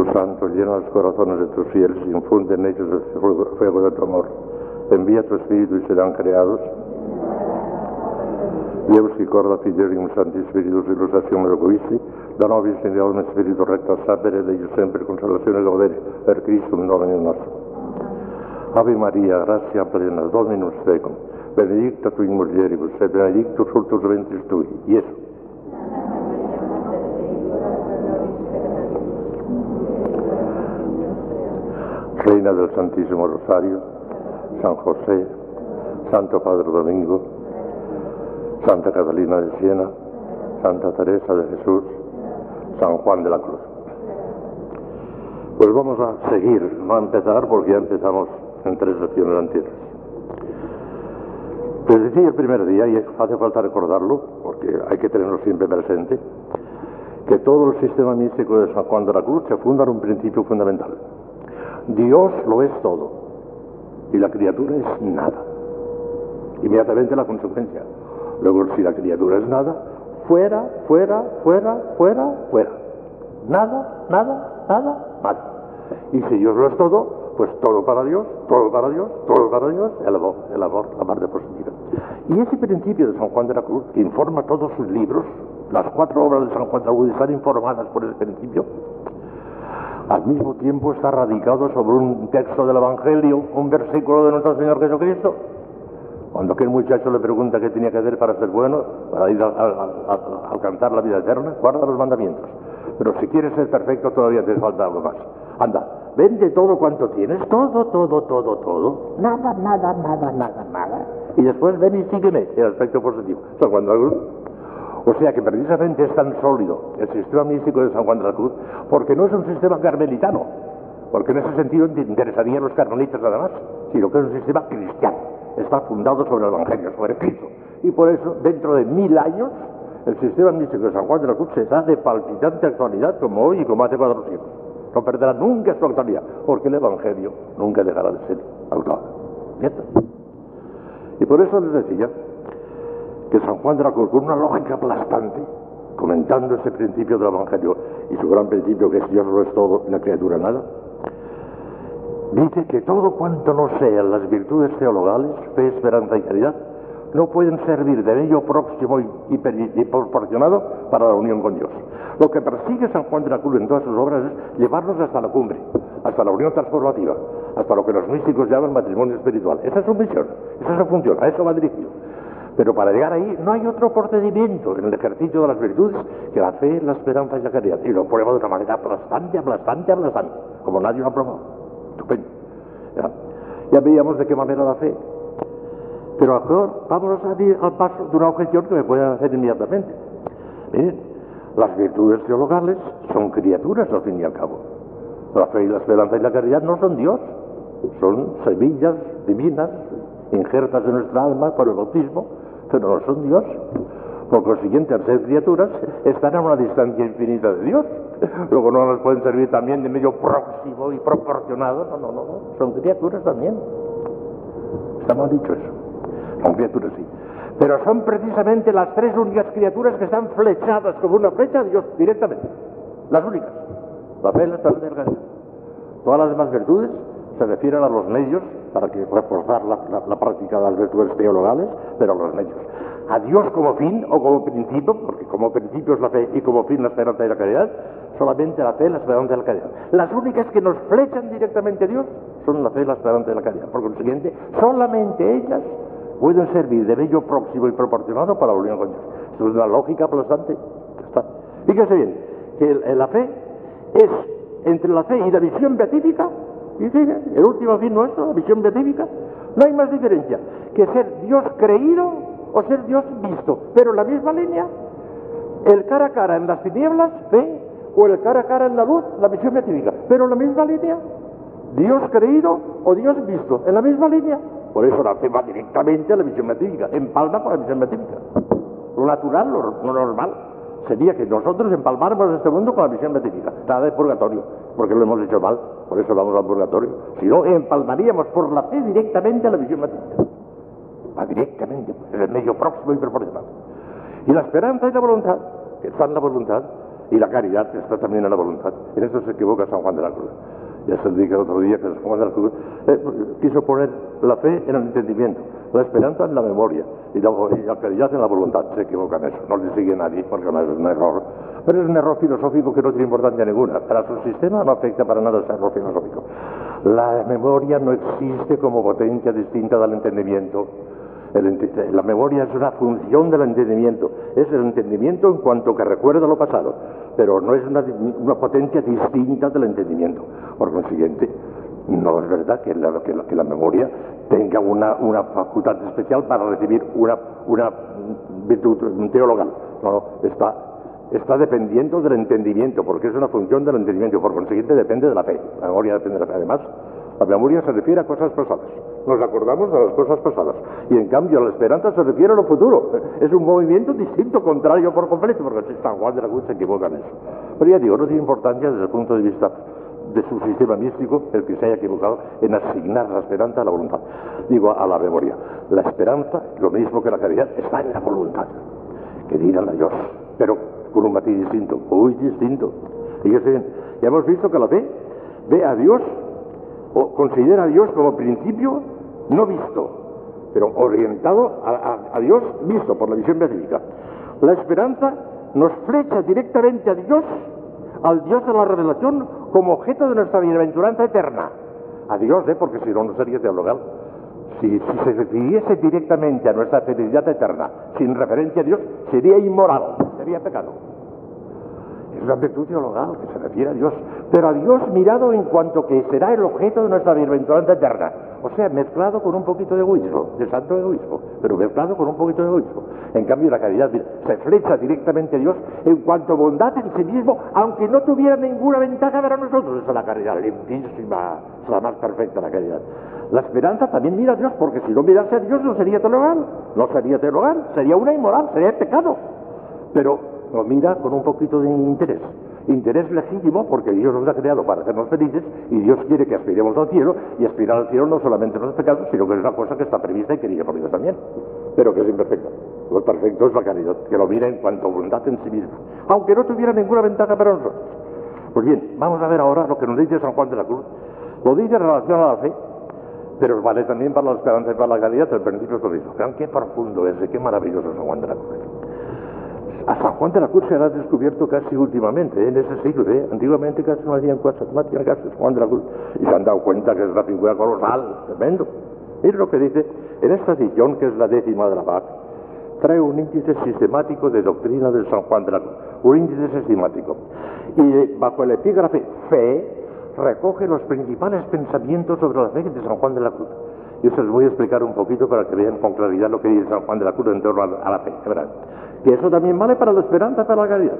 Espíritu Santo, llena los corazones de tus fieles y infunde en ellos el fuego de tu amor. Envía tu Espíritu y serán creados. Deus y corda fidelium Santi Spiritus illustrazione loquisti, da nobis in Spiritu recta sapere degli sempre consolazione e godere, per Cristo un nome nostro. Ave Maria, grazia plena, Dominus tecum, benedicta tu in mulieribus, et benedictus fructus ventris tui, Iesu. Reina del Santísimo Rosario, San José, Santo Padre Domingo, Santa Catalina de Siena, Santa Teresa de Jesús, San Juan de la Cruz. Pues vamos a seguir, no a empezar porque ya empezamos en tres lecciones anteriores. Les decía el primer día, y hace falta recordarlo, porque hay que tenerlo siempre presente, que todo el sistema místico de San Juan de la Cruz se funda en un principio fundamental. Dios lo es todo y la criatura es nada. Inmediatamente la consecuencia. Luego, si la criatura es nada, fuera, fuera, fuera, fuera, fuera. Nada, nada, nada, nada. Y si Dios lo es todo, pues todo para Dios, todo para Dios, todo para Dios, el amor, el amor, la parte positiva. Y ese principio de San Juan de la Cruz, que informa todos sus libros, las cuatro obras de San Juan de la Cruz están informadas por ese principio, al mismo tiempo está radicado sobre un texto del Evangelio, un versículo de nuestro Señor Jesucristo. Cuando aquel muchacho le pregunta qué tenía que hacer para ser bueno, para ir a, alcanzar la vida eterna, guarda los mandamientos. Pero si quieres ser perfecto todavía te falta algo más. Anda, vende todo cuanto tienes, todo, todo, todo, todo. Nada, nada, nada, nada, nada. Y después ven y sígueme, el aspecto positivo. O cuando o sea que precisamente es tan sólido el sistema místico de San Juan de la Cruz porque no es un sistema carmelitano, porque en ese sentido interesarían los carmelitas nada más, sino que es un sistema cristiano. Está fundado sobre el Evangelio, sobre Cristo. Y por eso, dentro de mil años, el sistema místico de San Juan de la Cruz será de palpitante actualidad como hoy y como hace cuatro siglos. No perderá nunca su actualidad, porque el Evangelio nunca dejará de ser actual. Y por eso les decía que San Juan de la Cruz, con una lógica aplastante, comentando ese principio del Evangelio y su gran principio que es Dios no es todo la criatura nada, dice que todo cuanto no sean las virtudes teologales, fe, esperanza y caridad, no pueden servir de medio próximo y, proporcionado para la unión con Dios. Lo que persigue San Juan de la Cruz en todas sus obras es llevarnos hasta la cumbre, hasta la unión transformativa, hasta lo que los místicos llaman matrimonio espiritual. Esa es su misión, esa es su función, a eso va dirigido. Pero para llegar ahí no hay otro procedimiento en el ejercicio de las virtudes que la fe, la esperanza y la caridad. Y lo prueba de una manera aplastante, aplastante, aplastante, como nadie lo ha probado. Estupendo. Ya, veíamos de qué manera la fe. Pero ahora vamos a al paso de una objeción que me pueden hacer inmediatamente. Miren, las virtudes teologales son criaturas al fin y al cabo. La fe y la esperanza y la caridad no son Dios, son semillas divinas injertas en nuestra alma por el bautismo pero no son Dios. Por consiguiente, al ser criaturas, están a una distancia infinita de Dios. Luego no nos pueden servir también de medio próximo y proporcionado. No, no, no. Son criaturas también. Está mal dicho eso. Son criaturas, sí. Pero son precisamente las tres únicas criaturas que están flechadas como una flecha de Dios directamente. Las únicas. La fe, la esperanza y. Todas las demás virtudes se refieren a los medios para que reforzar la, práctica de las virtudes teologales, pero a los medios. A Dios como fin o como principio, porque como principio es la fe y como fin la esperanza y la caridad, solamente la fe, la esperanza y la caridad. Las únicas que nos flechan directamente a Dios son la fe, la esperanza y la caridad. Por consiguiente, solamente ellas pueden servir de medio próximo y proporcionado para la unión con Dios. Esto es una lógica aplastante. Fíjese bien, que la fe es entre la fe y la visión beatífica y el último fin nuestro, la visión beatífica, no hay más diferencia que ser Dios creído o ser Dios visto, pero en la misma línea, el cara a cara en las tinieblas, fe, o el cara a cara en la luz, la visión beatífica, pero en la misma línea, Dios creído o Dios visto, en la misma línea. Por eso la fe va directamente a la visión beatífica, empalma con la visión beatífica. Lo natural, lo normal sería que nosotros empalmáramos este mundo con la visión beatífica, nada de purgatorio, porque lo hemos hecho mal, por eso vamos al purgatorio. Si no, empalmaríamos por la fe directamente a la visión beatífica. Va directamente, en el medio próximo y proporcional. Y la esperanza y la voluntad, que está en la voluntad, Y la caridad está también en la voluntad. En eso se equivoca San Juan de la Cruz. Ya se dije el otro día que la Cruz eh, quiso poner la fe en el entendimiento, la esperanza en la memoria y la, caridad en la voluntad. Se equivoca en eso. No le sigue nadie porque no es un error. Pero es un error filosófico que no tiene importancia ninguna. Para su sistema no afecta para nada ese error filosófico. La memoria no existe como potencia distinta del entendimiento. La memoria es una función del entendimiento, es el entendimiento en cuanto que recuerda lo pasado, pero no es una, potencia distinta del entendimiento. Por consiguiente, no es verdad que la, memoria tenga una, una, facultad especial para recibir una, una virtud teologal. No, está, está dependiendo del entendimiento, porque es una función del entendimiento, por consiguiente depende de la fe. La memoria depende de la fe. Además, la memoria se refiere a cosas pasadas. Nos acordamos de las cosas pasadas. Y en cambio, la esperanza se refiere a lo futuro. Es un movimiento distinto, contrario por completo, porque San Juan de la Cruz se eso. Pero ya digo, no tiene importancia desde el punto de vista de su sistema místico el que se haya equivocado en asignar la esperanza a la voluntad. Digo, a la memoria. La esperanza, lo mismo que la caridad, está en la voluntad. Que dirán a Dios, pero con un matiz distinto, muy distinto. Y ya hemos visto que la fe ve a Dios o considera a Dios como principio no visto, pero orientado a, Dios visto por la visión beatífica. La esperanza nos flecha directamente a Dios, al Dios de la revelación, como objeto de nuestra bienaventuranza eterna. A Dios, ¿eh? porque si no, no sería teologal. Si, si se refiriese directamente a nuestra felicidad eterna, sin referencia a Dios, sería inmoral, sería pecado. Es una virtud teologal que se refiere a Dios, pero a Dios mirado en cuanto que será el objeto de nuestra bienaventuranza eterna. O sea, mezclado con un poquito de egoísmo, de santo egoísmo, pero mezclado con un poquito de egoísmo. En cambio, la caridad se flecha directamente a Dios en cuanto a bondad en sí mismo, aunque no tuviera ninguna ventaja para nosotros. Esa es la caridad limpísima, es la más perfecta la caridad. La esperanza también mira a Dios, porque si no mirase a Dios no sería teologal, no sería teologal, sería una inmoral, sería pecado. Pero lo mira con un poquito de interés. Interés legítimo porque Dios nos ha creado para hacernos felices y Dios quiere que aspiremos al cielo y aspirar al cielo no solamente en los pecados, sino que es una cosa que está prevista y querida por Dios también, pero que es imperfecta. Lo perfecto es la caridad, que lo mira en cuanto a voluntad en sí misma, aunque no tuviera ninguna ventaja para nosotros. Pues bien, vamos a ver ahora lo que nos dice San Juan de la Cruz. Lo dice en relación a la fe, pero vale también para la esperanza y para la caridad, el principio es lo mismo. Vean qué profundo es, qué maravilloso San Juan de la Cruz. A San Juan de la Cruz se ha descubierto casi últimamente, en ese siglo. ¿eh? Antiguamente casi no hacían cosas, no hacían caso San Juan de la Cruz. Y se han dado cuenta que es una figura colosal, tremendo. Miren lo que dice, en esta edición, que es la décima de la PAC, trae un índice sistemático de doctrina de San Juan de la Cruz. Un índice sistemático. Y bajo el epígrafe fe, recoge los principales pensamientos sobre la fe de San Juan de la Cruz. Yo se los voy a explicar un poquito para que vean con claridad lo que dice San Juan de la Cruz en torno a la fe. Que eso también vale para la esperanza, para la caridad.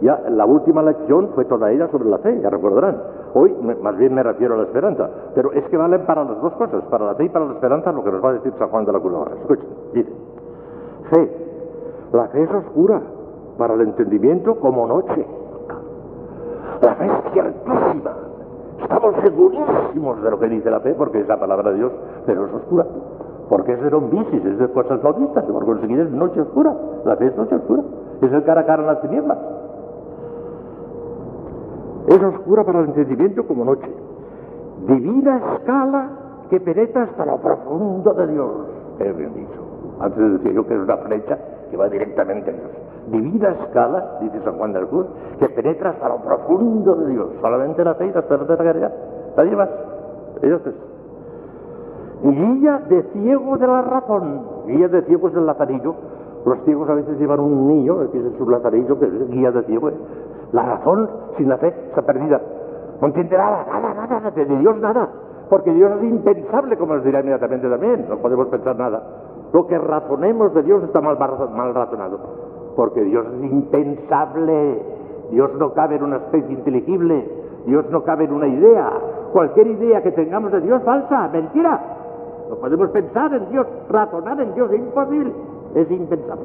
Ya la última lección fue toda ella sobre la fe, ya recordarán. Hoy más bien me refiero a la esperanza, pero es que valen para las dos cosas, para la fe y para la esperanza, lo que nos va a decir San Juan de la Cruz ahora. Escuchen, dice, fe, la fe es oscura para el entendimiento como noche. La fe es ciertísima. Estamos segurísimos de lo que dice la fe, porque es la palabra de Dios, pero es oscura porque es de rombisis, es de cosas vistas, por conseguir es noche oscura, la fe es noche oscura, es el cara a cara en las tinieblas. Es oscura para el entendimiento como noche, divina escala que penetra hasta lo profundo de Dios. Es bien dicho. Antes decía yo que es una flecha que va directamente a Dios. Divina escala, dice San Juan del Cruz, que penetra hasta lo profundo de Dios. Solamente la fe y la de la caridad. Nadie más. Ellos tres guía de ciego de la razón, guía de ciegos del lazarillo. Los ciegos a veces llevan un niño, que es su lazarillo, que es guía de ciego. La razón sin la fe está perdida. No entiende nada, nada, nada, de Dios nada. Porque Dios es impensable, como nos dirá inmediatamente también. No podemos pensar nada. Lo que razonemos de Dios está mal, mal razonado. Porque Dios es impensable. Dios no cabe en una especie inteligible. Dios no cabe en una idea. Cualquier idea que tengamos de Dios falsa, mentira. No podemos pensar en Dios, razonar en Dios, es imposible, es impensable.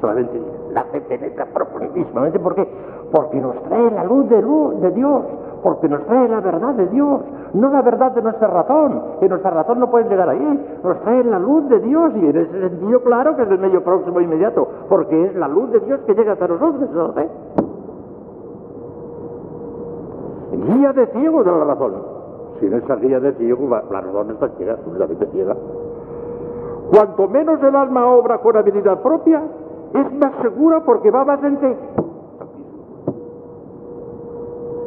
Solamente la fe penetra profundísimamente. ¿Por qué? Porque nos trae la luz de, Dios, porque nos trae la verdad de Dios, no la verdad de nuestra razón, que nuestra razón no puede llegar ahí, nos trae la luz de Dios y en ese sentido claro que es el medio próximo e inmediato, porque es la luz de Dios que llega hasta nosotros, guía de ciego de la razón. Sin esa guía de ciego, la razón está ciega, absolutamente ciega. Cuanto menos el alma obra con habilidad propia, es más segura porque va más en.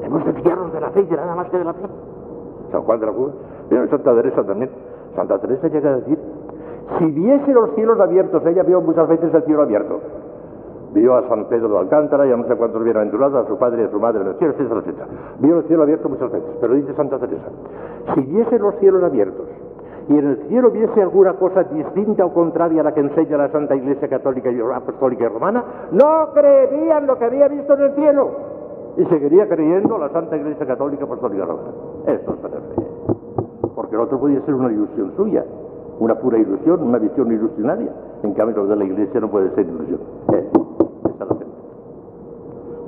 Hemos de fiarnos de la fe y de nada más que de la fe. San Juan de la Cruz, Santa Teresa también. Santa Teresa llega a decir, si viese los cielos abiertos, ella vio muchas veces el cielo abierto. Vio a San Pedro de Alcántara y a no sé cuántos bienaventurados, a su padre y a su madre en el cielo, etcétera, etcétera. Vio el cielo abierto muchas veces, pero dice Santa Teresa, si viese los cielos abiertos y en el cielo viese alguna cosa distinta o contraria a la que enseña la Santa Iglesia Católica y Apostólica y Romana, no creerían lo que había visto en el cielo y seguiría creyendo la Santa Iglesia Católica Apostólica Romana. Esto es tener fe. Porque el otro podía ser una ilusión suya, una pura ilusión, una visión ilusionaria. En cambio, lo de la Iglesia no puede ser ilusión. Eh, esa es la fe.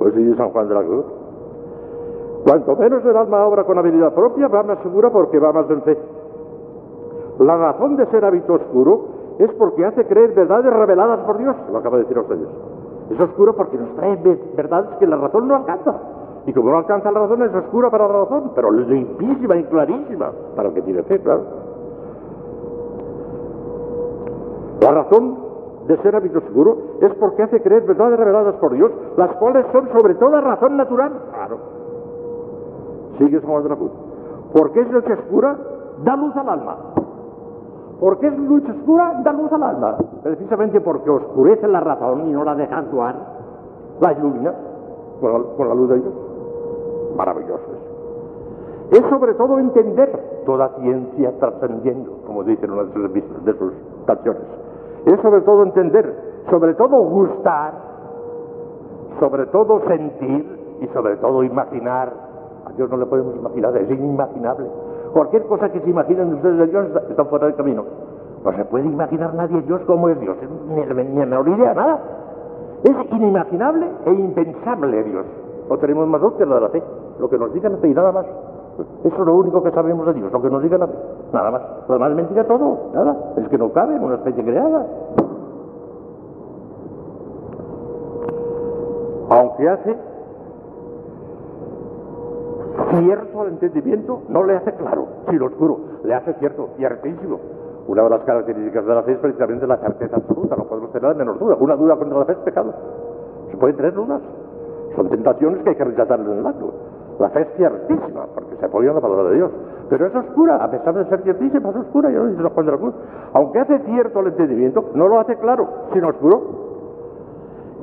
Eso dice San Juan de la Cruz. Cuanto menos el alma obra con habilidad propia, va más segura porque va más en fe. La razón de ser hábito oscuro es porque hace creer verdades reveladas por Dios, lo acaba de decir a ustedes. Es oscuro porque nos trae verdades que la razón no alcanza. Y como no alcanza la razón, es oscura para la razón, pero limpísima y clarísima para el que tiene fe, claro. La razón de ser hábito oscuro es porque hace creer verdades reveladas por Dios, las cuales son sobre toda razón natural. Claro. Sigue San Juan de la Cruz. Porque es noche oscura, da luz al alma. Porque es luz oscura, da luz al alma. Precisamente porque oscurece la razón y no la deja actuar, la ilumina con la, luz de Dios. Maravilloso eso. Es sobre todo entender toda ciencia trascendiendo, como dicen una de sus, de sus canciones. Es sobre todo entender, sobre todo gustar, sobre todo sentir y sobre todo imaginar. A Dios no le podemos imaginar, es inimaginable. Cualquier cosa que se imaginen ustedes de Dios está fuera del camino. No se puede imaginar nadie Dios como es Dios, ni, ni, ni idea, nada. Es inimaginable e impensable Dios. No tenemos más útil de la fe. Lo que nos diga la fe y nada más. Eso es lo único que sabemos de Dios, lo que nos diga la fe. Nada más. Lo demás es mentira todo. Nada. Es que no cabe en una especie creada. Aunque hace cierto al entendimiento, no le hace claro, lo oscuro, le hace cierto, ciertísimo. Una de las características de la fe es precisamente la certeza absoluta, no podemos tener la menor duda. Una duda contra la fe es pecado. Se pueden tener dudas. Son tentaciones que hay que rechazar en el acto. La fe es ciertísima, porque se apoya en la palabra de Dios. Pero es oscura, a pesar de ser ciertísima, es oscura, ya lo dice Juan de la Cruz. Aunque hace cierto el entendimiento, no lo hace claro, sino oscuro.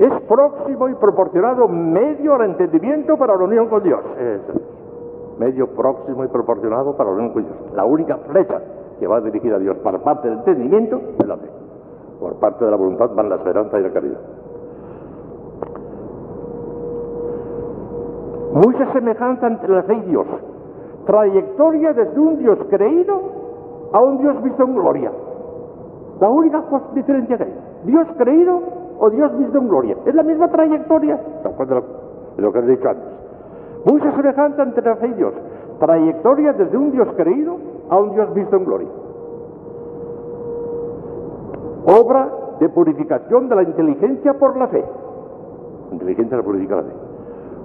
Es próximo y proporcionado medio al entendimiento para la unión con Dios. medio próximo y proporcionado para la unión con Dios. La única flecha que va dirigida a Dios por parte del entendimiento es la fe. Por parte de la voluntad van la esperanza y la caridad. Mucha semejanza entre la fe y Dios. Trayectoria desde un Dios creído a un Dios visto en gloria. La única diferencia que hay. Dios creído o Dios visto en gloria. Es la misma trayectoria. de lo que he dicho antes. Mucha semejanza entre la fe y Dios. Trayectoria desde un Dios creído a un Dios visto en gloria. Obra de purificación de la inteligencia por la fe. Inteligencia la purifica la fe.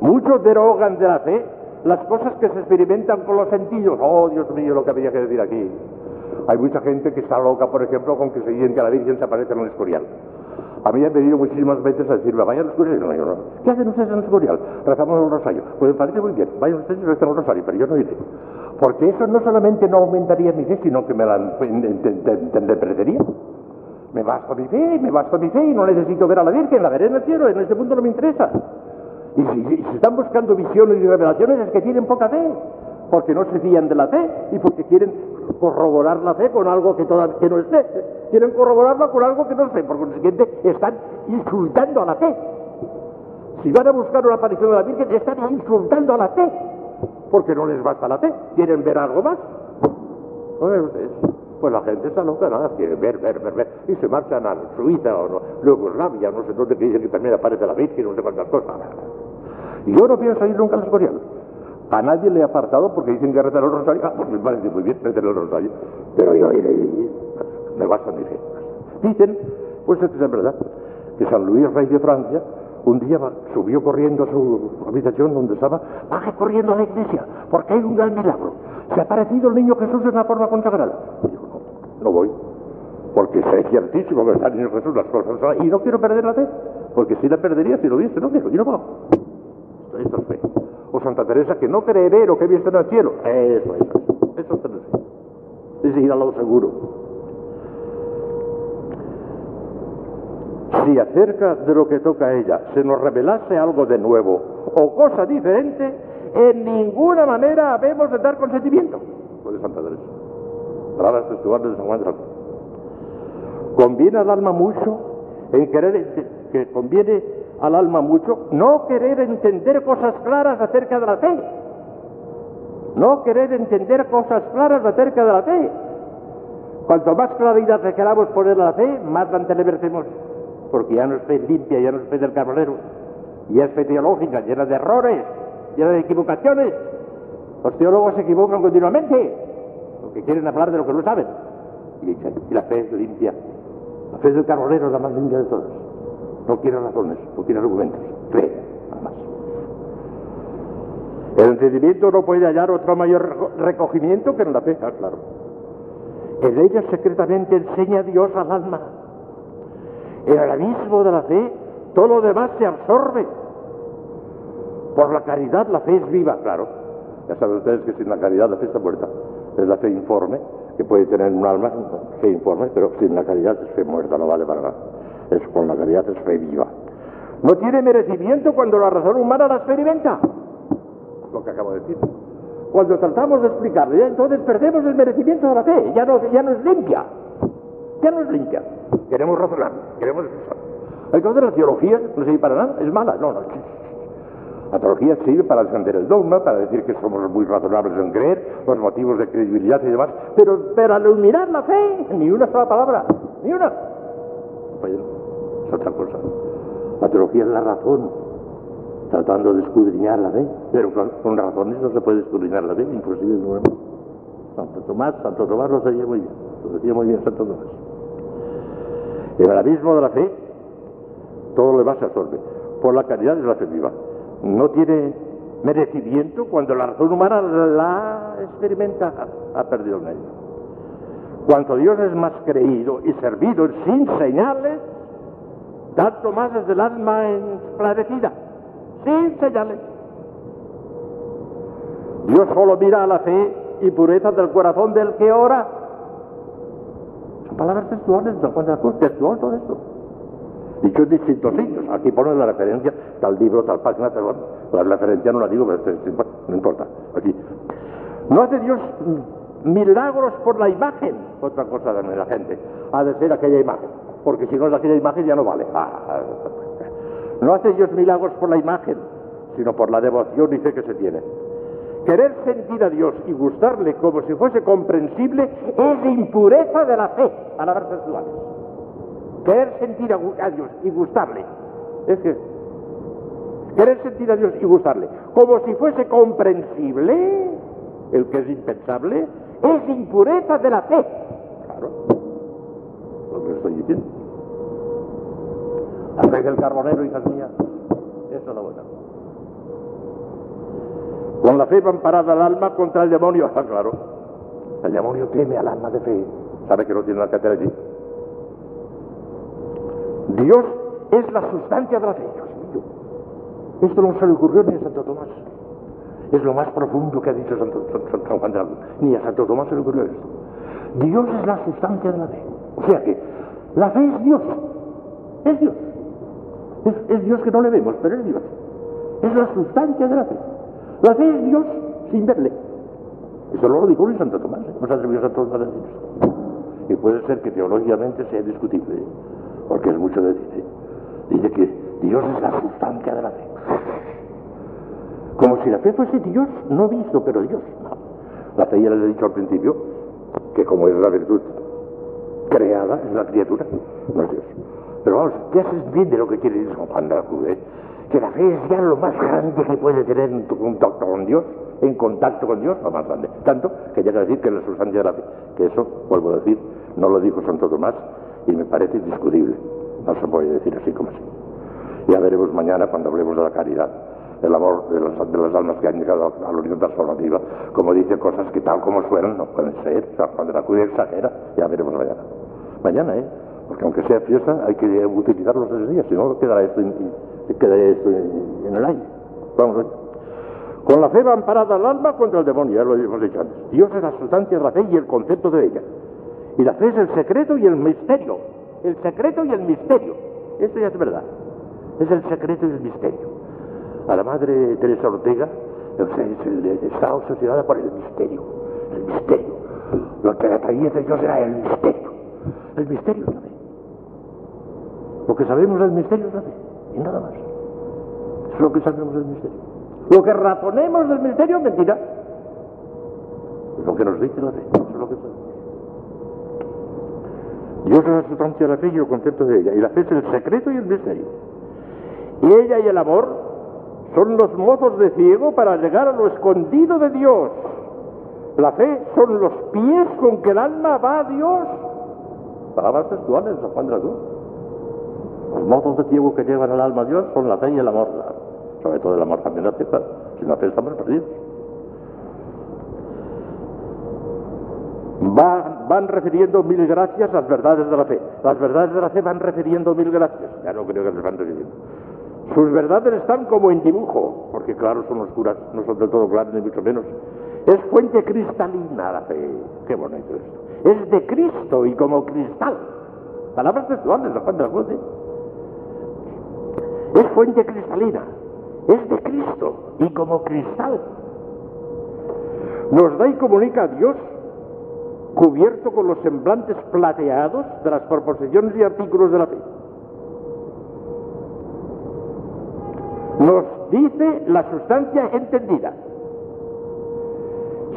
Muchos derogan de la fe las cosas que se experimentan con los sentidos. Oh, Dios mío, lo que había que decir aquí. Hay mucha gente que está loca, por ejemplo, con que se dice que la Virgen se aparece en el Escorial. A mí me han venido muchísimas veces a decirme, vaya al Escorial. No, no. ¿Qué hacen ustedes en el Escorial? Rezamos el rosario. Pues me parece muy bien. Vayan ustedes y rezan el rosario, pero yo no iré. Porque eso no solamente no aumentaría mi fe, sino que me la. Me basta mi fe, me basta mi fe y no necesito ver a la Virgen, la veré en el cielo, en ese punto no me interesa. Y si, están buscando visiones y revelaciones es que tienen poca fe, porque no se fían de la fe y porque quieren corroborar la fe con algo que, todavía, no es fe. Quieren corroborarla con algo que no es fe, por consiguiente están insultando a la fe. Si van a buscar una aparición de la Virgen, están insultando a la fe porque no les basta la fe, quieren ver algo más. Pues la gente está loca, nada, quiere ver, ver, ver, ver, y se marchan a Suiza o no, luego Rabia, no sé dónde, que dicen que también aparece la Virgen, no sé cuántas cosas. Y yo no pienso ir nunca al Escorial. A nadie le he apartado porque dicen que rezar el rosario. Ah, pues me parece muy bien rezar el rosario. Pero yo iré, me basta mi fe. Dicen, pues es que es verdad, que San Luis, rey de Francia, un día subió corriendo a su habitación donde estaba, baje corriendo a la iglesia, porque hay un gran milagro. Se ha aparecido el niño Jesús en una forma consagrada. Y dijo, no, no voy, porque sé ciertísimo que está el niño Jesús las cosas y no quiero perder la fe, porque si la perdería si lo viese, no quiero, yo no voy. Esto es fe. O Santa Teresa que no creeré lo que he visto en el cielo. Eso, eso, eso, eso es fe. Es ir a lo seguro. si acerca de lo que toca a ella se nos revelase algo de nuevo o cosa diferente, en ninguna manera habemos de dar consentimiento. Puede Santa Teresa. Palabras textuales de San Juan de la Conviene al alma mucho en querer, que conviene al alma mucho no querer entender cosas claras acerca de la fe. No querer entender cosas claras acerca de la fe. Cuanto más claridad le queramos poner a la fe, más la entenebrecemos porque ya no es fe limpia, ya no es fe del carbonero, ya es fe teológica, llena de errores, llena de equivocaciones. Los teólogos se equivocan continuamente, porque quieren hablar de lo que no saben. Y, la fe es limpia. La fe del carbonero es la más limpia de todas. No quiere razones, no quiere argumentos. Fe, nada más. El entendimiento no puede hallar otro mayor recogimiento que en la fe, ah, claro. En ella secretamente enseña Dios al alma en el abismo de la fe, todo lo demás se absorbe. Por la caridad la fe es viva, claro. Ya saben ustedes que sin la caridad la fe está muerta. Es la fe informe, que puede tener un alma, fe informe, pero sin la caridad es fe muerta, no vale para nada. Es con la caridad es fe viva. No tiene merecimiento cuando la razón humana la experimenta. Lo que acabo de decir. Cuando tratamos de explicarlo, entonces perdemos el merecimiento de la fe, ya no, ya no es limpia ya no es limpia. Queremos razonar, queremos expresar. Entonces la teología no sirve para nada, es mala. No, no. La teología sirve para defender el dogma, para decir que somos muy razonables en creer, los motivos de credibilidad y demás, pero para iluminar la fe, ni una sola palabra, ni una. Es otra cosa. La teología es la razón, tratando de escudriñar la fe, pero con, razones no se puede escudriñar la fe, inclusive nuevo. Santo Tomás, Santo Tomás lo sabía muy bien, lo decía muy bien Santo Tomás. El abismo de la fe, todo lo demás se absorbe. Por la caridad de la fe viva. No tiene merecimiento cuando la razón humana la experimenta, ha perdido en ella. Cuanto Dios es más creído y servido sin señales, tanto más es el alma esclarecida, sin señales. Dios solo mira a la fe y pureza del corazón del que ora palabras textuales la Cruz, textual todo esto. Dicho en distintos sitios. Aquí pone la referencia, tal libro, tal página, tal... La referencia no la digo, pero no importa. Aquí. No hace Dios milagros por la imagen. Otra cosa de la gente. Ha de ser aquella imagen. Porque si no es aquella imagen ya no vale. Ah, no hace Dios milagros por la imagen, sino por la devoción y fe que se tiene. Querer sentir a Dios y gustarle como si fuese comprensible es impureza de la fe, palabras sexuales. Querer sentir a Dios y gustarle es que querer sentir a Dios y gustarle como si fuese comprensible, el que es impensable, es impureza de la fe. Claro, lo que estoy diciendo. Fe del carbonero, hijas mías, eso es la buena. Con la fe va amparada el alma contra el demonio. Ah, claro. El demonio teme al alma de fe. ¿Sabe que no tiene la que allí? Dios es la sustancia de la fe. Dios mío. Esto no se le ocurrió ni a Santo Tomás. Es lo más profundo que ha dicho Santo, San Juan de la Ni a Santo Tomás se le ocurrió esto. Dios es la sustancia de la fe. O sea que la fe es Dios. Es Dios. Es, Dios que no le vemos, pero es Dios. Es la sustancia de la fe. La fe es Dios sin verle. Eso lo dijo Luis Santo Tomás, no se atrevió Santo Tomás a decir eso. Y puede ser que teológicamente sea discutible, porque es mucho decir. ¿eh? Dice que Dios es la sustancia de la fe. Como si la fe fuese Dios, no visto, pero Dios. La fe ya les he dicho al principio que como es la virtud creada, es la criatura, no es Dios. Pero vamos, ya se entiende lo que quiere decir San Juan de la Cruz, ¿eh? que la fe es ya lo más grande que puede tener en contacto con Dios, en contacto con Dios, lo más grande. Tanto que llega a decir que es la sustancia de la fe, que eso, vuelvo a decir, no lo dijo Santo Tomás y me parece indiscutible. No se puede decir así como así. Ya veremos mañana cuando hablemos de la caridad, el amor de las, de las almas que han llegado a la unión transformativa. Como dice cosas que tal como suenan no pueden ser. San Juan de la Cruz exagera. Ya veremos mañana. Mañana, ¿eh? Porque aunque sea fiesta, hay que utilizar los tres días, si no quedará esto en, el aire. Vamos ver. Con la fe va amparada el alma contra el demonio, ya lo hemos dicho antes. Dios es la sustancia de la fe y el concepto de ella. Y la fe es el secreto y el misterio. El secreto y el misterio. Esto ya es verdad. Es el secreto y el misterio. A la madre Teresa Ortega está obsesionada por el misterio. El misterio. Lo que atraía de Dios era el misterio. El misterio es la fe. Lo que sabemos del misterio es la fe. Y nada más. Es lo que sabemos del misterio. Lo que razonemos del misterio es mentira. Lo que nos dice la fe. Es lo que sabemos. Dios es la sustancia de la fe y el concepto de ella. Y la fe es el secreto y el misterio. Y ella y el amor son los mozos de ciego para llegar a lo escondido de Dios. La fe son los pies con que el alma va a Dios. Palabras textuales de San Juan de la Cruz. Los mozos de ciego que llevan el alma a Dios son la fe y el amor. Sobre todo el amor también la fe. Sin la fe estamos perdidos. Va- van refiriendo mil gracias las verdades de la fe. Las verdades de la fe van refiriendo mil gracias. Ya no creo que les van refiriendo. Sus verdades están como en dibujo, porque claro, son oscuras, no son del todo claras ni mucho menos. Es fuente cristalina la fe. Qué bonito esto. Es de Cristo y como cristal. Palabras textuales, la Juan de la Cruz. ¿eh? Es fuente cristalina. Es de Cristo y como cristal. Nos da y comunica a Dios cubierto con los semblantes plateados de las proposiciones y artículos de la fe. Nos dice la sustancia entendida.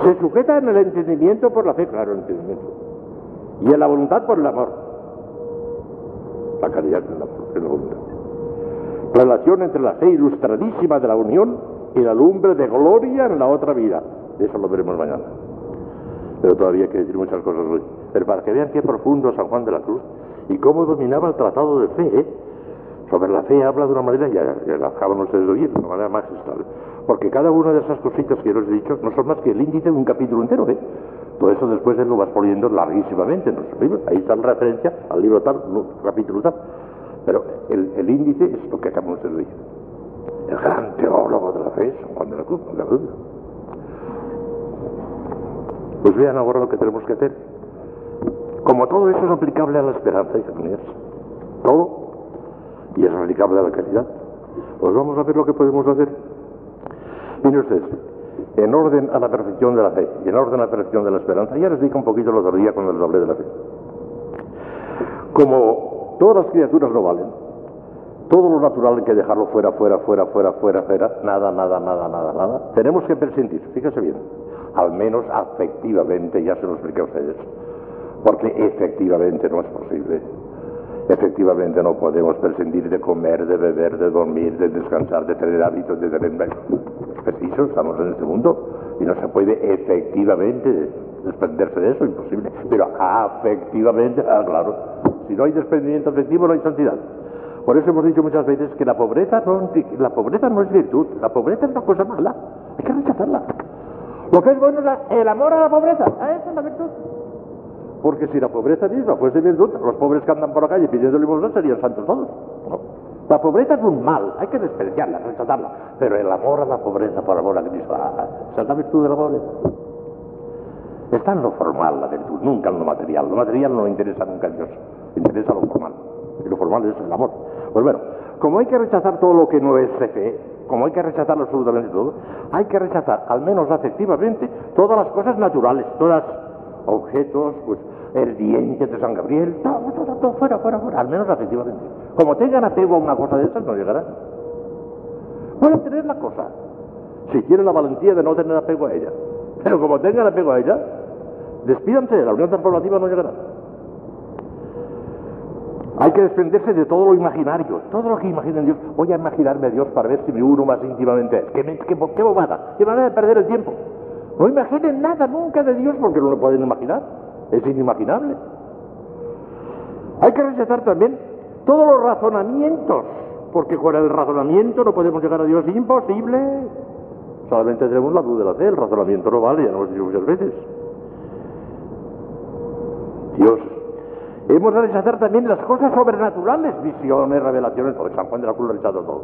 Se sujeta en el entendimiento por la fe, claro, el entendimiento. Y en la voluntad por el amor. La caridad en la, la voluntad. Relación entre la fe ilustradísima de la unión y la lumbre de gloria en la otra vida. Eso lo veremos mañana. Pero todavía hay que decir muchas cosas hoy. Pero para que vean qué profundo San Juan de la Cruz y cómo dominaba el tratado de fe, ¿eh? Sobre la fe habla de una manera, ya, la acaban ustedes de oír, de una manera magistral. Porque cada una de esas cositas que yo les he dicho no son más que el índice de un capítulo entero, ¿eh? Todo eso después él lo vas poniendo larguísimamente en nuestro libro. Ahí está la referencia al libro tal, capítulo tal. Pero el, índice es lo que acaban ustedes de oír. El gran teólogo de la fe, San Juan de la Cruz, no duda. Pues vean ahora lo que tenemos que hacer. Como todo eso es aplicable a la esperanza, hijas mías, todo, y es aplicable a la caridad, pues vamos a ver lo que podemos hacer. Miren ustedes, en orden a la perfección de la fe y en orden a la perfección de la esperanza, ya les dije un poquito el otro día cuando les hablé de la fe. Como todas las criaturas no valen, todo lo natural hay que dejarlo fuera, fuera, fuera, fuera, fuera, fuera, nada, nada, nada, nada, nada. Tenemos que prescindir, fíjese bien, al menos afectivamente, ya se lo expliqué a ustedes, porque efectivamente no es posible. Efectivamente no podemos prescindir de comer, de beber, de dormir, de descansar, de tener hábitos, de tener... Preciso, estamos en este mundo y no se puede efectivamente desprenderse de eso, imposible. Pero afectivamente, ah, claro, si no hay desprendimiento afectivo no hay santidad. Por eso hemos dicho muchas veces que la pobreza no, pobreza no es virtud, la pobreza es una cosa mala, hay que rechazarla. Lo que es bueno es el amor a la pobreza, esa es la virtud. Porque si la pobreza misma fuese virtud, los pobres que andan por la calle pidiendo limosna serían santos todos. ¿no? La pobreza es un mal, hay que despreciarla, rechazarla. Pero el amor a la pobreza por amor a Cristo, ah, esa es la virtud de la pobreza. Está en lo formal la virtud, nunca en lo material. Lo material no interesa nunca a Dios, interesa lo formal. Y lo formal es el amor. Pues bueno, como hay que rechazar todo lo que no es fe, como hay que rechazar absolutamente todo, hay que rechazar, al menos afectivamente, todas las cosas naturales, todas objetos, pues el diente de San Gabriel, todo, todo, todo, fuera, fuera, fuera, al menos afectivamente. Como tengan apego a una cosa de esas, no llegarán. Pueden tener la cosa, si tienen la valentía de no tener apego a ella. Pero como tengan apego a ella, despídanse, la unión transformativa no llegará. Hay que desprenderse de todo lo imaginario, todo lo que imaginen Dios. Voy a imaginarme a Dios para ver si me uno más íntimamente. ¿Qué, me- qué, qué bobada, qué manera de perder el tiempo. No imaginen nada nunca de Dios porque no lo pueden imaginar. Es inimaginable. Hay que rechazar también todos los razonamientos porque con el razonamiento no podemos llegar a Dios. Imposible. Solamente tenemos la luz de la fe, el razonamiento no vale, ya lo hemos dicho muchas veces. Dios. Hemos de rechazar también las cosas sobrenaturales, visiones, revelaciones, porque San Juan de la Cruz lo ha rechazado todo.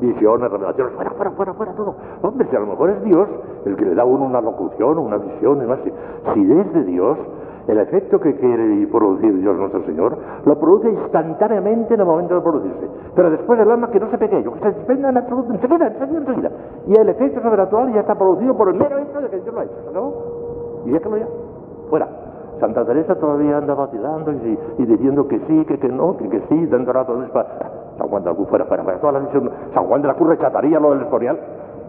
Visiones, revelaciones, fuera, fuera, fuera, fuera, todo. Hombre, si a lo mejor es Dios el que le da a uno una locución, una visión, y más. Si es de Dios, el efecto que quiere producir Dios nuestro Señor lo produce instantáneamente en el momento de producirse. Pero después el alma que no se pequeño, que se desprenda en absoluto, enseguida, enseguida, enseguida. Y el efecto sobrenatural ya está producido por el mero hecho de que Dios lo ha hecho. ¿no? Y déjalo ya. Fuera. Santa Teresa todavía anda vacilando y, diciendo que sí, que, que no, que, que sí, dando razones para. San Juan de la Cruz fuera, fuera, fuera. Toda la visión. San Juan de la Cruz rechazaría lo del Escorial.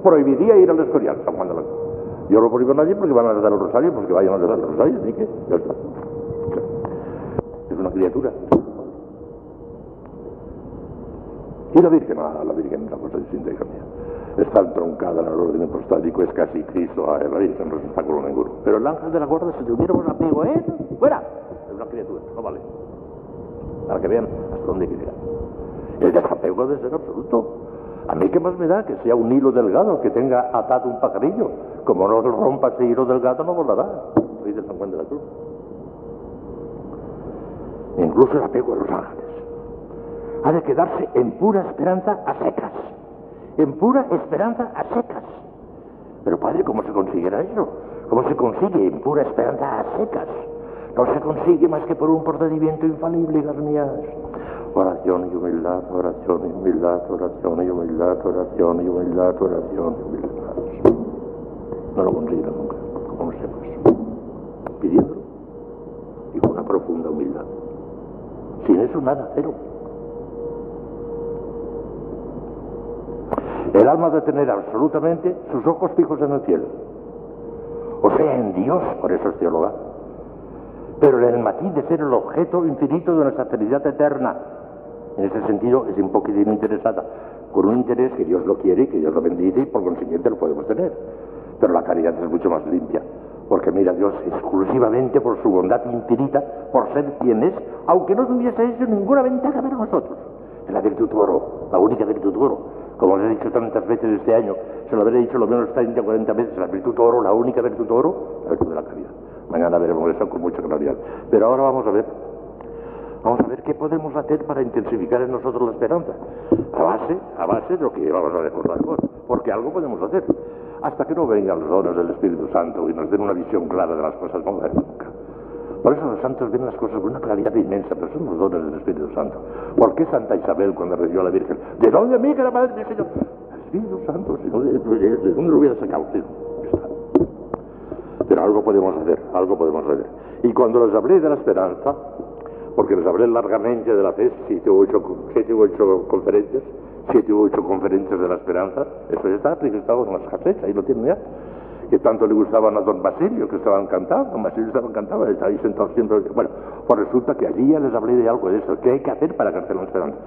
Prohibiría ir al Escorial, San Juan de la Cruz. Yo no prohíbo a nadie porque van a rezar el rosario, porque vayan a rezar el rosario, así que ya está. Es una criatura. Y la Virgen, ah, la Virgen es una cosa distinta, hija mía. Está entroncada en el orden apostático, es casi Cristo, a la Virgen no está con ninguno. Pero el ángel de la guarda, si tuviéramos apego a él, fuera. Es una criatura, no vale. Para que vean hasta dónde llegar. El desapego debe ser absoluto. A mí qué más me da que sea un hilo delgado, que tenga atado un pajarillo. Como no rompa ese hilo delgado, no volará. Soy de San Juan de la Cruz. Incluso el apego a los ángeles. Ha de quedarse en pura esperanza a secas. En pura esperanza a secas. Pero padre, ¿cómo se consiguiera eso? ¿Cómo se consigue en pura esperanza a secas? No se consigue más que por un procedimiento infalible, mías. Oración y humildad, oración y humildad, oración y humildad, oración y humildad, oración y humildad. No lo consigo nunca, como sepas. Pidiéndolo y con una profunda humildad. Sin eso nada, cero. El alma debe tener absolutamente sus ojos fijos en el cielo. O sea, en Dios, por eso es teóloga. Pero en el matiz de ser el objeto infinito de nuestra felicidad eterna. En ese sentido es un poquitín interesada, con un interés que Dios lo quiere y que Dios lo bendice y por consiguiente lo podemos tener. Pero la caridad es mucho más limpia, porque mira Dios exclusivamente por su bondad infinita, por ser quien es, aunque no tuviese hecho ninguna ventaja para nosotros. Es la virtud oro, la única virtud oro. Como os he dicho tantas veces este año, se lo habré dicho lo menos 30 o 40 veces, la virtud oro, la única virtud oro, la virtud de la caridad. Mañana veremos eso con mucha claridad. Pero ahora vamos a ver, vamos a ver qué podemos hacer para intensificar en nosotros la esperanza. A base, a base de lo que vamos a recordar porque algo podemos hacer. Hasta que no vengan los dones del Espíritu Santo y nos den una visión clara de las cosas, no va nunca. Por eso los santos ven las cosas con una claridad inmensa, pero son los dones del Espíritu Santo. ¿Por qué Santa Isabel cuando recibió a la Virgen? ¿De dónde a mí que la Madre mi Señor? Espíritu Santo, si no, ¿de, de dónde lo hubiera sacado? Pero algo podemos hacer, algo podemos hacer. Y cuando les hablé de la esperanza, porque les hablé largamente de la fe, siete u ocho, siete u ocho conferencias, siete u ocho conferencias de la esperanza, eso ya está registrado en las casetas, ahí lo tienen ya que tanto le gustaban a don Basilio, que estaban cantando, don Basilio estaba estaba ahí sentado siempre. Bueno, pues resulta que allí ya les hablé de algo de eso, ¿qué hay que hacer para crecer la esperanza?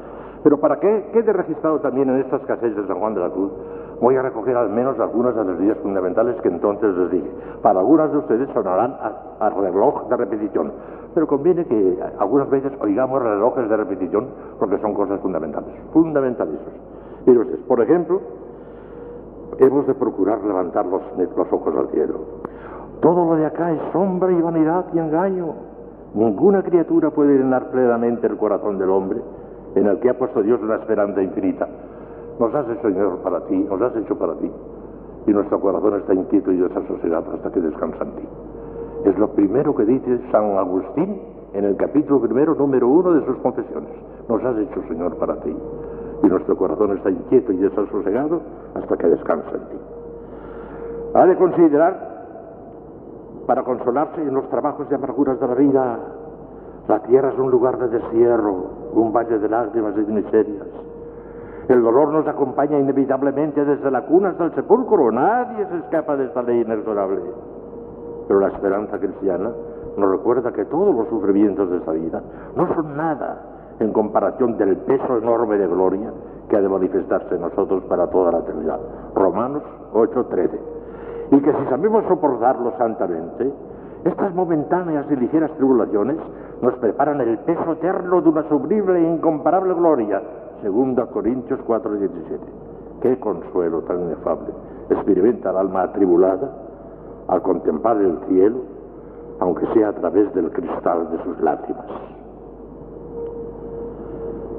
Pero para que quede registrado también en estas casetas de San Juan de la Cruz, voy a recoger al menos algunas de las ideas fundamentales que entonces les dije. Para algunas de ustedes sonarán a, reloj de repetición, pero conviene que algunas veces oigamos relojes de repetición porque son cosas fundamentales. Mire ustedes, por ejemplo, hemos de procurar levantar los ojos al cielo. Todo lo de acá es sombra y vanidad y engaño. Ninguna criatura puede llenar plenamente el corazón del hombre en el que ha puesto Dios una esperanza infinita. Nos has hecho, Señor, para ti, nos has hecho para ti. Y nuestro corazón está inquieto y desasosegado hasta que descansa en ti. Es lo primero que dice San Agustín en el capítulo primero, número uno de sus confesiones. Nos has hecho, Señor, para ti y nuestro corazón está inquieto y desasosegado hasta que descansa en ti. Ha de considerar, para consolarse en los trabajos y amarguras de la vida, la tierra es un lugar de destierro, un valle de lágrimas y de miserias. El dolor nos acompaña inevitablemente desde la cuna hasta el sepulcro. Nadie se escapa de esta ley inexorable. Pero la esperanza cristiana nos recuerda que todos los sufrimientos de esta vida no son nada en comparación del peso enorme de gloria que ha de manifestarse en nosotros para toda la eternidad. Romanos 8:13. Y que si sabemos soportarlo santamente, Estas momentáneas y ligeras tribulaciones nos preparan el peso eterno de una sublime e incomparable gloria. Segunda Corintios 4:17. Qué consuelo tan inefable experimenta el alma atribulada al contemplar el cielo, aunque sea a través del cristal de sus lágrimas.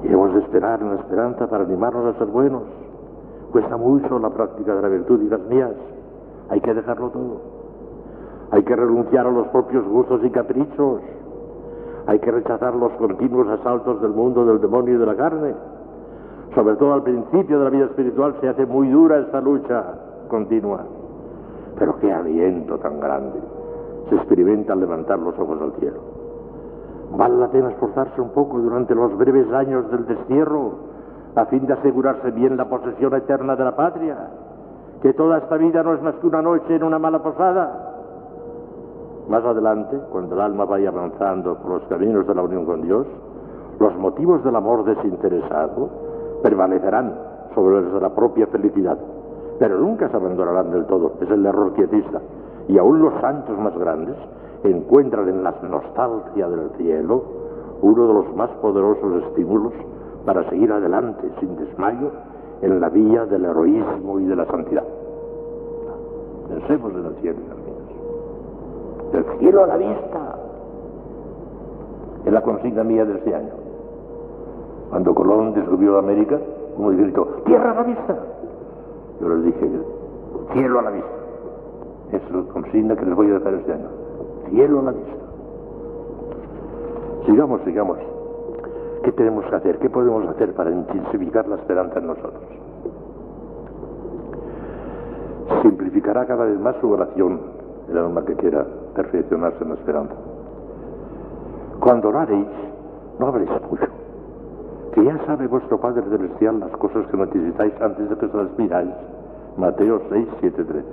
Y hemos de esperar en la esperanza para animarnos a ser buenos. Cuesta mucho la práctica de la virtud, las mías. Hay que dejarlo todo. Hay que renunciar a los propios gustos y caprichos. Hay que rechazar los continuos asaltos del mundo, del demonio y de la carne. Sobre todo al principio de la vida espiritual se hace muy dura esta lucha continua. Pero qué aliento tan grande se experimenta al levantar los ojos al cielo. Vale la pena esforzarse un poco durante los breves años del destierro a fin de asegurarse bien la posesión eterna de la patria, que toda esta vida no es más que una noche en una mala posada. Más adelante, cuando el alma vaya avanzando por los caminos de la unión con Dios, los motivos del amor desinteresado prevalecerán sobre los de la propia felicidad, pero nunca se abandonarán del todo, es el error quietista. Y aún los santos más grandes encuentran en la nostalgia del cielo uno de los más poderosos estímulos para seguir adelante sin desmayo en la vía del heroísmo y de la santidad. Pensemos en el cielo, amigos. El cielo a la vista. Es la consigna mía de este año. Cuando Colón descubrió América, como gritó, tierra a la vista. Yo les dije, cielo a la vista. Es la consigna que les voy a dejar este año. Cielo a la vista. Sigamos, sigamos. ¿Qué tenemos que hacer? ¿Qué podemos hacer para intensificar la esperanza en nosotros? Simplificará cada vez más su oración el alma que quiera perfeccionarse en la esperanza. Cuando oraréis, no habréis mucho, que ya sabe vuestro Padre Celestial las cosas que necesitáis antes de que se las pidáis. Mateo 6, 7, 13.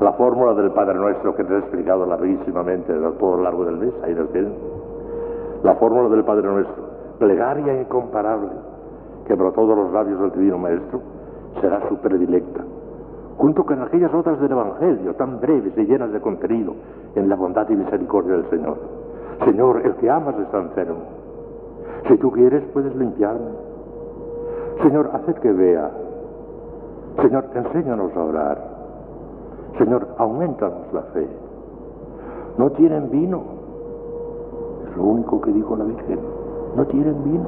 La fórmula del Padre Nuestro que te he explicado larguísimamente a todo lo largo del mes, ahí lo tienen. La fórmula del Padre Nuestro plegaria incomparable que brotó de los labios del Divino Maestro, será su predilecta, junto con aquellas otras del Evangelio, tan breves y llenas de contenido en la bondad y misericordia del Señor. Señor, el que amas está enfermo. Si tú quieres, puedes limpiarme. Señor, haced que vea. Señor, enséñanos a orar. Señor, aumentanos la fe. No tienen vino. Es lo único que dijo la Virgen no tienen vino.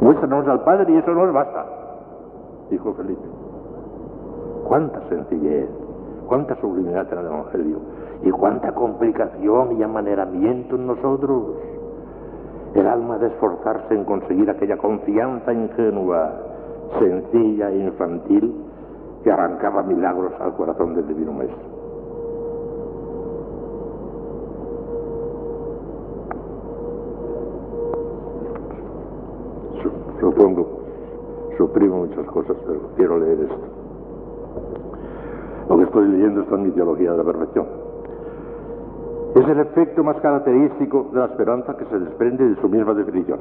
Muéstranos al Padre y eso nos basta, dijo Felipe. Cuánta sencillez, cuánta sublimidad en el Evangelio y cuánta complicación y amaneramiento en nosotros. El alma de esforzarse en conseguir aquella confianza ingenua, sencilla e infantil que arrancaba milagros al corazón del Divino Maestro. supongo, suprimo muchas cosas, pero quiero leer esto. Estoy leyendo está en de la perfección. Es el efecto más característico de la esperanza que se desprende de su misma definición.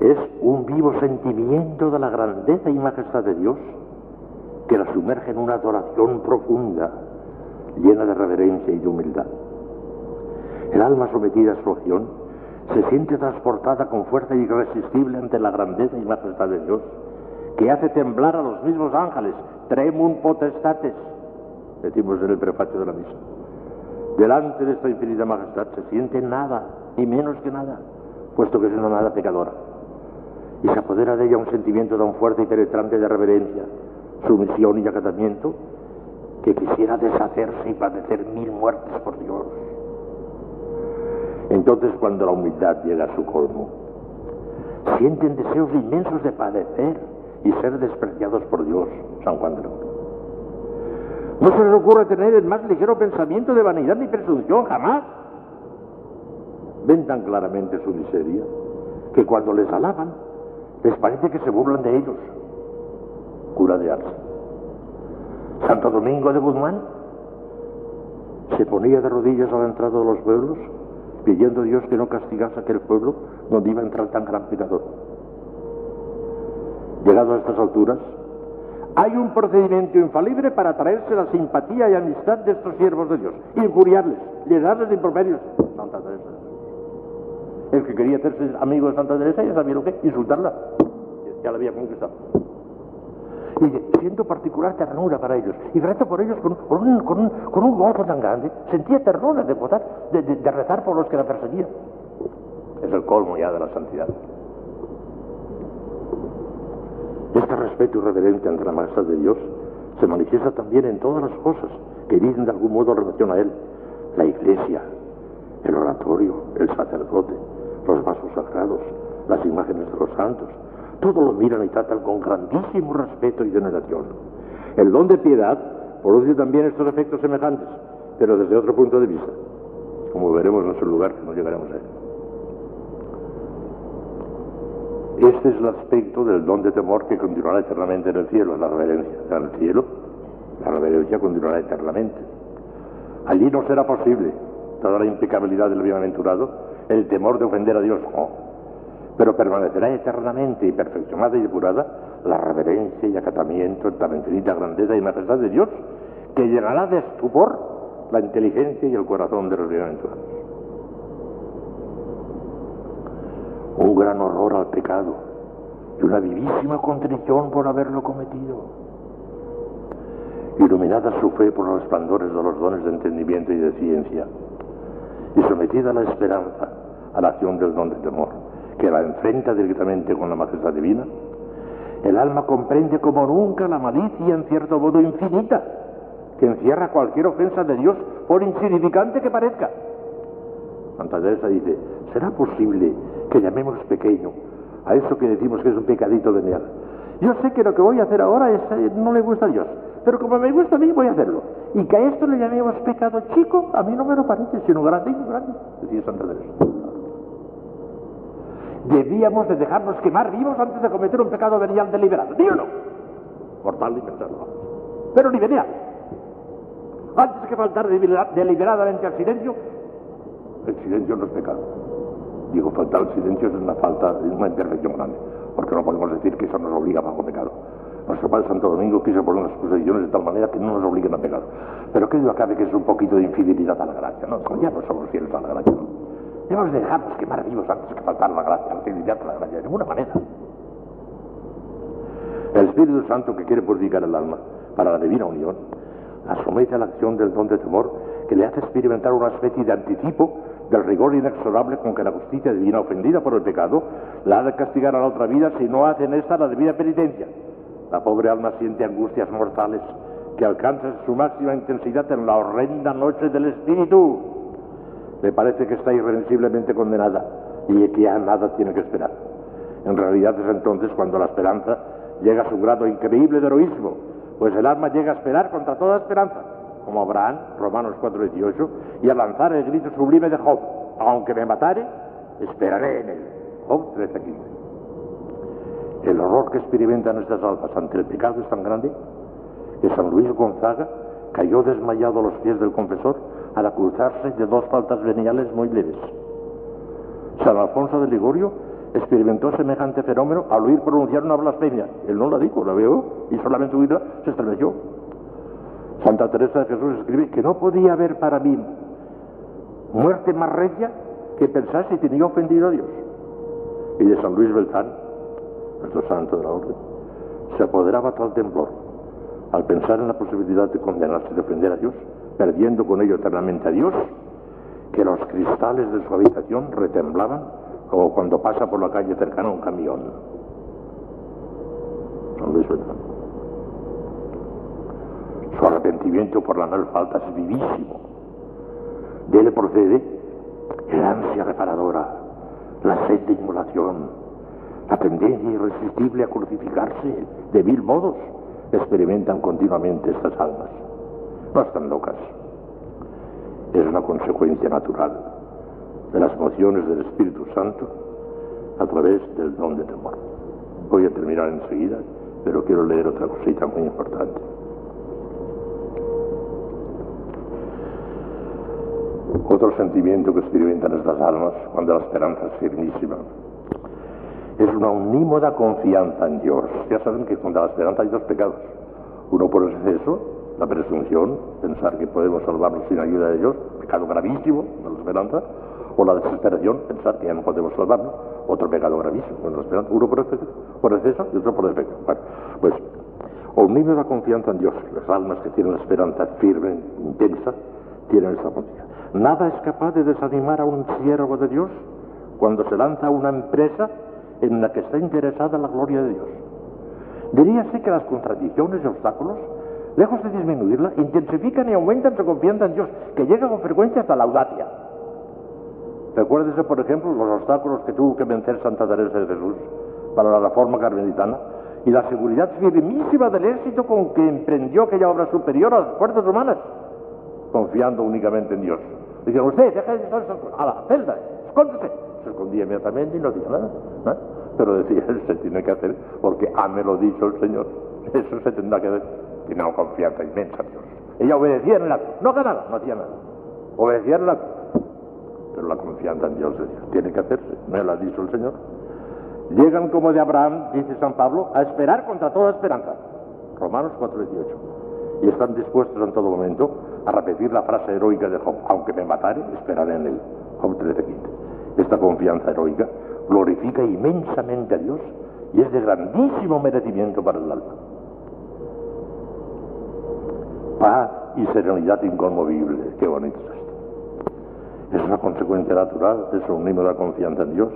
Es un vivo sentimiento de la grandeza y majestad de Dios que la sumerge en una adoración profunda, llena de reverencia y de humildad. El alma sometida a su acción se siente transportada con fuerza irresistible ante la grandeza y majestad de Dios, que hace temblar a los mismos ángeles, tremum potestates, decimos en el prefacio de la misa. Delante de esta infinita majestad se siente nada, ni menos que nada, puesto que es una nada pecadora. Y se apodera de ella un sentimiento tan fuerte y penetrante de reverencia, sumisión y acatamiento, que quisiera deshacerse y padecer mil muertes por Dios entonces cuando la humildad llega a su colmo, sienten deseos inmensos de padecer y ser despreciados por Dios, San Juan de la No se les ocurre tener el más ligero pensamiento de vanidad ni presunción, jamás. Ven tan claramente su miseria que cuando les alaban, les parece que se burlan de ellos. Cura de Arce. Santo Domingo de Guzmán se ponía de rodillas a la entrada de los pueblos pidiendo a Dios que no castigase aquel pueblo donde iba a entrar tan gran pecador. Llegado a estas alturas, Hay un procedimiento infalible para atraerse la simpatía y amistad de estos siervos de Dios, injuriarles, llenarles de improperios. Santa Teresa. El que quería hacerse amigo de Santa Teresa ya sabía lo que, insultarla. Ya la había conquistado. Y siento particular ternura para ellos, y rezo por ellos con, un, con, un, gozo tan grande, sentía ternura de, votar, de rezar por los que la perseguían. Es el colmo ya de la santidad. Este respeto y reverencia ante la majestad de Dios se manifiesta también en todas las cosas que dicen de algún modo relación a Él. La iglesia, el oratorio, el sacerdote, los vasos sagrados, las imágenes de los santos. Todo lo miran y tratan con grandísimo respeto y veneración. El don de piedad produce también estos efectos semejantes, pero desde otro punto de vista, como veremos en su lugar, que no llegaremos a él. Este es el aspecto del don de temor que continuará eternamente en el cielo, la reverencia. En el cielo, la reverencia continuará eternamente. Allí no será posible, toda la impecabilidad del bienaventurado, el temor de ofender a Dios, no. Pero permanecerá eternamente y perfeccionada y depurada la reverencia y acatamiento en tan infinita grandeza y majestad de Dios, que llenará de estupor la inteligencia y el corazón de los bienaventurados. Un gran horror al pecado y una vivísima contrición por haberlo cometido. Iluminada su fe por los resplandores de los dones de entendimiento y de ciencia, y sometida a la esperanza, a la acción del don de temor, que la enfrenta directamente con la majestad divina, el alma comprende como nunca la malicia en cierto modo infinita, que encierra cualquier ofensa de Dios, por insignificante que parezca. Santa Teresa dice, ¿será posible que llamemos pequeño a eso que decimos que es un pecadito de miel. Yo sé que lo que voy a hacer ahora eh, no le gusta a Dios, pero como me gusta a mí, voy a hacerlo. Y que a esto le llamemos pecado chico, a mí no me lo parece, sino grande grande, decía Santa Teresa. Debíamos de dejarnos quemar vivos antes de cometer un pecado venial deliberado, ¿sí o? Mortal y pensarlo. Pero ni venial. Antes que faltar deliberadamente al silencio, el silencio no es pecado. Digo, faltar el silencio es una falta, es una imperfección grande, porque no podemos decir que eso nos obliga a bajo pecado. Nuestro Padre Santo Domingo quiso poner las posiciones de tal manera que no nos obliguen a pecar. Pero que duda cabe que es un poquito de infidelidad a la gracia, ¿no? Ya no somos fieles a la gracia, ¿no? Debemos dejarnos quemar vivos antes que faltar la gracia, la fidelidad a la gracia, de ninguna manera. El Espíritu Santo que quiere purificar el alma para la divina unión, asomete a la acción del don de temor que le hace experimentar una especie de anticipo del rigor inexorable con que la justicia divina ofendida por el pecado la ha de castigar a la otra vida si no hace en esta la debida penitencia. La pobre alma siente angustias mortales que alcanzan su máxima intensidad en la horrenda noche del espíritu. Le parece que está irreversiblemente condenada y que ya nada tiene que esperar. En realidad es entonces cuando la esperanza llega a su grado increíble de heroísmo, pues el alma llega a esperar contra toda esperanza como Abraham, Romanos 4:18, y a lanzar el grito sublime de Job, aunque me matare, esperaré en él. Job 13:15. El horror que experimentan estas almas ante el pecado es tan grande que San Luis Gonzaga cayó desmayado a los pies del confesor al acusarse de dos faltas veniales muy leves. San Alfonso de Ligorio experimentó semejante fenómeno al oír pronunciar una blasfemia. Él no la dijo, la veo y solamente oírla se estremeció. Santa Teresa de Jesús escribe que no podía haber para mí muerte más recia que pensar si tenía ofendido a Dios. Y de San Luis Beltrán, nuestro santo de la orden, se apoderaba tal temblor al pensar en la posibilidad de condenarse y de ofender a Dios, perdiendo con ello eternamente a Dios, que los cristales de su habitación retemblaban como cuando pasa por la calle cercana un camión. San Luis Beltrán. Su arrepentimiento por la falta es vivísimo. De él procede el ansia reparadora, la sed de inmolación, la tendencia irresistible a crucificarse de mil modos. Experimentan continuamente estas almas. No están locas. Es una consecuencia natural de las emociones del Espíritu Santo a través del don de temor. Voy a terminar enseguida, pero quiero leer otra cosita muy importante. Otro sentimiento que experimentan estas almas cuando la esperanza es firmísima es una unímoda confianza en Dios. Ya saben que cuando la esperanza hay dos pecados. Uno por exceso, la presunción, pensar que podemos salvarnos sin ayuda de Dios, pecado gravísimo de la esperanza, o la desesperación, pensar que ya no podemos salvarnos, otro pecado gravísimo de la esperanza, uno por exceso, por exceso y otro por defecto. Bueno, pues, niño da confianza en Dios, las almas que tienen la esperanza firme, intensa, tienen esta confianza. Nada es capaz de desanimar a un siervo de Dios cuando se lanza a una empresa en la que está interesada la gloria de Dios. Diríase que las contradicciones y obstáculos, lejos de disminuirla, intensifican y aumentan su confianza en Dios, que llega con frecuencia hasta la audacia. Recuérdese, por ejemplo, los obstáculos que tuvo que vencer Santa Teresa de Jesús para la reforma carmelitana y la seguridad firmísima del éxito con que emprendió aquella obra superior a las fuerzas humanas, confiando únicamente en Dios. Dijeron, usted, deja de estar a la celda, escóndese. Se escondía inmediatamente y no decía nada. Pero decía, él se tiene que hacer porque ame lo dicho el Señor. Eso se tendrá que hacer. Tiene una confianza inmensa en Dios. Ella obedecía en acto. No nada, no hacía nada. Obedecía en acto. Pero la confianza en Dios tiene que hacerse. Me lo ha dicho el Señor. Llegan como de Abraham, dice San Pablo, a esperar contra toda esperanza. Romanos 4:18. Y están dispuestos en todo momento a repetir la frase heroica de Job, aunque me matare, esperaré en él. Job 13:15. Esta confianza heroica glorifica inmensamente a Dios y es de grandísimo merecimiento para el alma. Paz y serenidad inconmovible, qué bonito es esto. Es una consecuencia natural de su la confianza en Dios.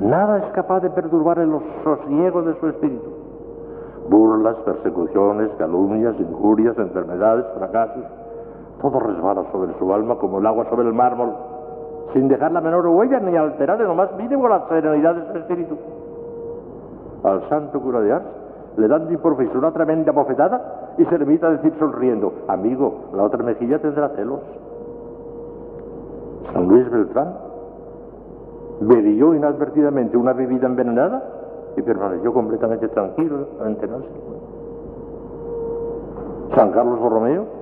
Nada es capaz de perturbar el sosiego de su espíritu. Burlas, persecuciones, calumnias, injurias, enfermedades, fracasos, todo resbala sobre su alma como el agua sobre el mármol sin dejar la menor huella ni alterar en lo más mínimo la serenidad de su espíritu. Al santo cura de Ars le dan de improviso una tremenda bofetada y se limita a decir sonriendo, amigo, la otra mejilla tendrá celos. San Luis Beltrán bebió inadvertidamente una bebida envenenada y permaneció completamente tranquilo ante San Carlos Borromeo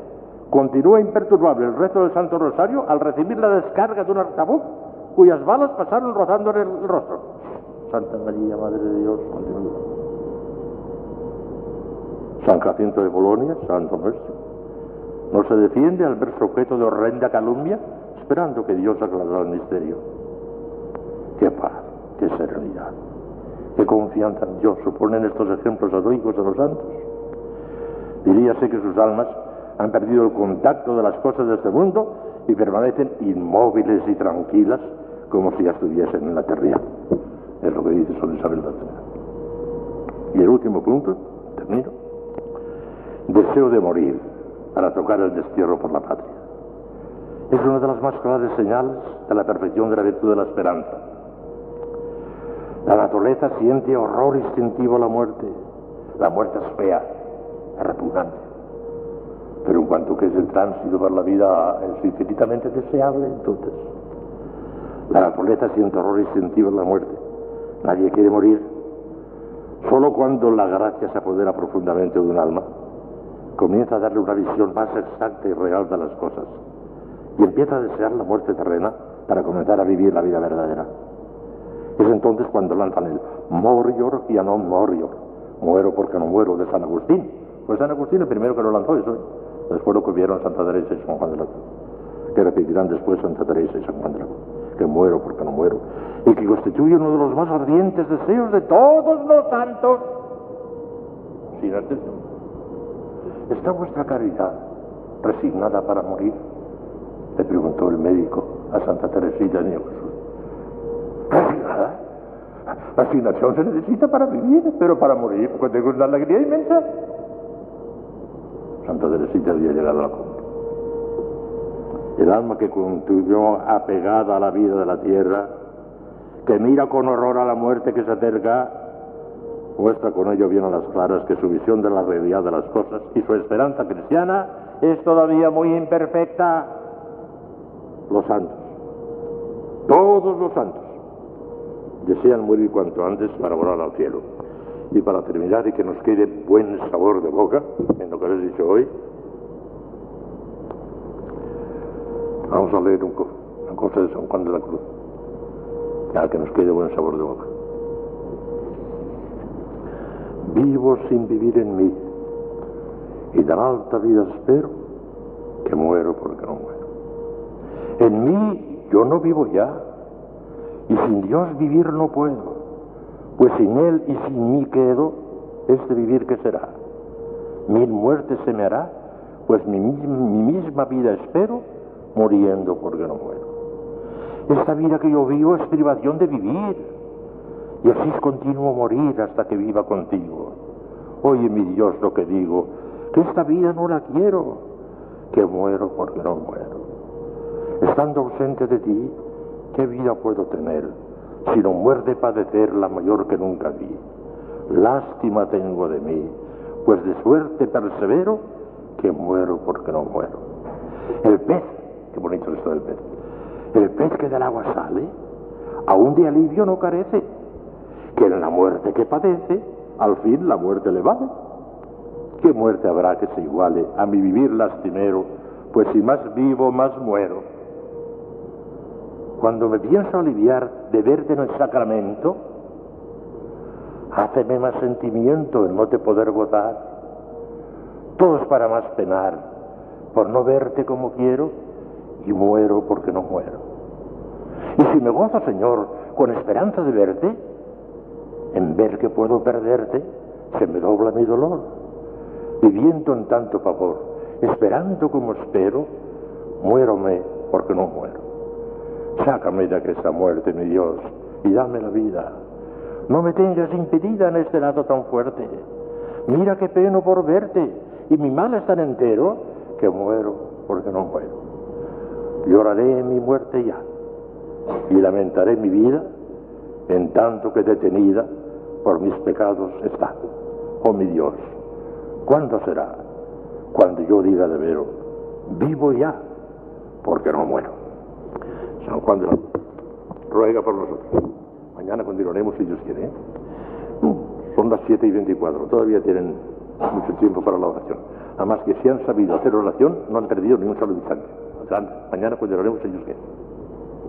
Continúa imperturbable el resto del Santo Rosario al recibir la descarga de un artabuz cuyas balas pasaron rozando en el rostro. Santa María, Madre de Dios, San Jacinto de Bolonia, Santo Nuestro, no se defiende al verse objeto de horrenda calumnia, esperando que Dios aclarara el misterio. Qué paz, qué serenidad, qué confianza en Dios suponen estos ejemplos heroicos de los santos. Diríase que sus almas han perdido el contacto de las cosas de este mundo y permanecen inmóviles y tranquilas como si ya estuviesen en la tierra. Es lo que dice San Isabel Y el último punto, termino. Deseo de morir para tocar el destierro por la patria. Es una de las más claras señales de la perfección de la virtud de la esperanza. La naturaleza siente horror instintivo a la muerte. La muerte es fea, es repugnante. Pero en cuanto que es el tránsito por la vida es infinitamente deseable, entonces la naturaleza siente horror instintivo en la muerte. Nadie quiere morir. Solo cuando la gracia se apodera profundamente de un alma, comienza a darle una visión más exacta y real de las cosas y empieza a desear la muerte terrena para comenzar a vivir la vida verdadera. Es entonces cuando lanzan el morior y no morior, muero porque no muero de San Agustín. Pues San Agustín el primero que lo lanzó eso. Después lo que vieron Santa Teresa y San Juan de la Cruz. Que repetirán después Santa Teresa y San Juan de la Cruz. Que muero porque no muero. Y que constituye uno de los más ardientes deseos de todos los santos. Sin atención. ¿Está vuestra caridad resignada para morir? Le preguntó el médico a Santa Teresita de Jesús. La asignación se necesita para vivir, pero para morir, porque tengo una alegría inmensa. Santa Teresita había llegado a la cumbre. El alma que continuó apegada a la vida de la tierra, que mira con horror a la muerte que se acerca, muestra con ello bien a las claras que su visión de la realidad de las cosas y su esperanza cristiana es todavía muy imperfecta. Los santos, todos los santos, desean morir cuanto antes para volar al cielo. Y para terminar y que nos quede buen sabor de boca en lo que les dicho hoy, vamos a leer un, una cosa de San Juan de la Cruz, ya que nos quede buen sabor de boca. Vivo sin vivir en mí, y tan alta vida espero que muero porque no muero. En mí yo no vivo ya, y sin Dios vivir no puedo, pues sin Él y sin mí quedo, este vivir que será. Mil muertes se me hará, pues mi, mi misma vida espero, muriendo porque no muero. Esta vida que yo vivo es privación de vivir, y así es continuo morir hasta que viva contigo. Oye, mi Dios, lo que digo, que esta vida no la quiero, que muero porque no muero. Estando ausente de ti, ¿qué vida puedo tener si no muerde padecer la mayor que nunca vi? Lástima tengo de mí, pues de suerte persevero que muero porque no muero. El pez, qué bonito es esto del pez, el pez que del agua sale, aún de alivio no carece, que en la muerte que padece, al fin la muerte le vale. ¿Qué muerte habrá que se iguale a mi vivir lastimero? Pues si más vivo, más muero. Cuando me pienso aliviar de verte en el sacramento, háceme más sentimiento el no te poder gozar. Todos para más penar, por no verte como quiero, y muero porque no muero. Y si me gozo, Señor, con esperanza de verte, en ver que puedo perderte, se me dobla mi dolor. Viviendo en tanto favor, esperando como espero, muérome porque no muero. Sácame de aquella muerte, mi Dios, y dame la vida. No me tengas impedida en este lado tan fuerte. Mira qué peno por verte, y mi mal es tan entero que muero porque no muero. Lloraré mi muerte ya, y lamentaré mi vida en tanto que detenida por mis pecados está. Oh mi Dios, ¿cuándo será? Cuando yo diga de veros, vivo ya, porque no muero. San Juan de la ruega por nosotros. Mañana continuaremos si Dios quiere. ¿eh? Mm, son las 7 y 24, todavía tienen mucho tiempo para la oración. Además que si han sabido hacer oración, no han perdido ni un solo instante. Adelante, mañana continuaremos si Dios quiere.